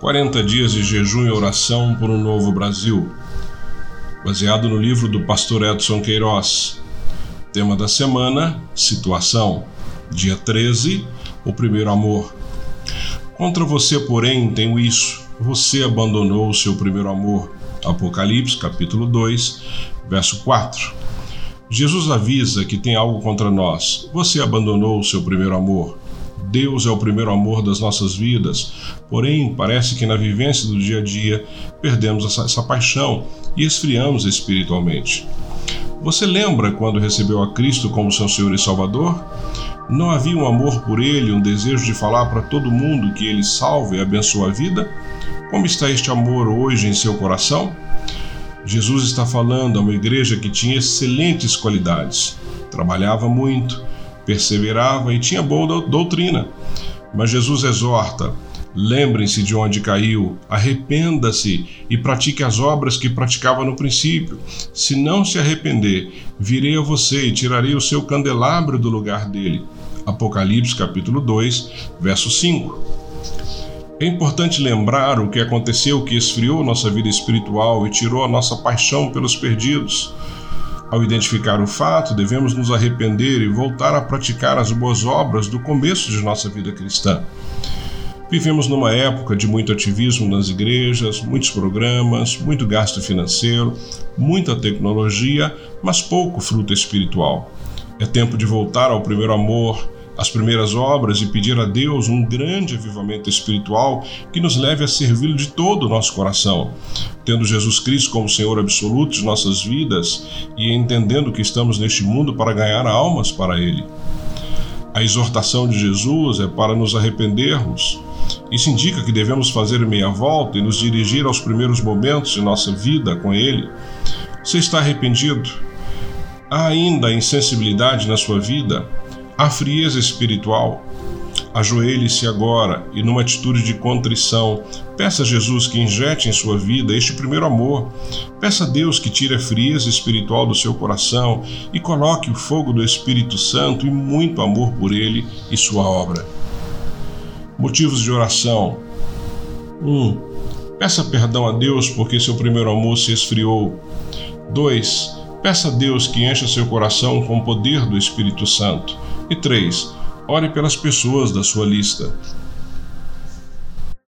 40 dias de jejum e oração por um novo Brasil. Baseado no livro do pastor Edson Queiroz. Tema da semana: Situação. Dia 13: O primeiro amor. Contra você, porém, tenho isso: você abandonou o seu primeiro amor. Apocalipse, capítulo 2, verso 4. Jesus avisa que tem algo contra nós. Você abandonou o seu primeiro amor. Deus é o primeiro amor das nossas vidas, porém, parece que na vivência do dia a dia perdemos essa, essa paixão e esfriamos espiritualmente. Você lembra quando recebeu a Cristo como seu Senhor e Salvador? Não havia um amor por Ele, um desejo de falar para todo mundo que Ele salva e abençoa a vida? Como está este amor hoje em seu coração? Jesus está falando a uma igreja que tinha excelentes qualidades, trabalhava muito, perseverava e tinha boa doutrina. Mas Jesus exorta: lembrem-se de onde caiu, arrependa-se e pratique as obras que praticava no princípio. Se não se arrepender, virei a você e tirarei o seu candelabro do lugar dele. Apocalipse capítulo 2, verso 5. É importante lembrar o que aconteceu que esfriou nossa vida espiritual e tirou a nossa paixão pelos perdidos. Ao identificar o fato, devemos nos arrepender e voltar a praticar as boas obras do começo de nossa vida cristã. Vivemos numa época de muito ativismo nas igrejas, muitos programas, muito gasto financeiro, muita tecnologia, mas pouco fruto espiritual. É tempo de voltar ao primeiro amor, as primeiras obras e pedir a Deus um grande avivamento espiritual que nos leve a servi-lo de todo o nosso coração, tendo Jesus Cristo como Senhor absoluto de nossas vidas e entendendo que estamos neste mundo para ganhar almas para Ele. A exortação de Jesus é para nos arrependermos. Isso indica que devemos fazer meia volta e nos dirigir aos primeiros momentos de nossa vida com Ele. Você está arrependido? Há ainda insensibilidade na sua vida? A frieza espiritual. Ajoelhe-se agora e, numa atitude de contrição, peça a Jesus que injete em sua vida este primeiro amor. Peça a Deus que tire a frieza espiritual do seu coração e coloque o fogo do Espírito Santo e muito amor por ele e sua obra. Motivos de oração: 1. Um, peça perdão a Deus porque seu primeiro amor se esfriou. 2. Peça a Deus que encha seu coração com o poder do Espírito Santo. E 3. Ore pelas pessoas da sua lista.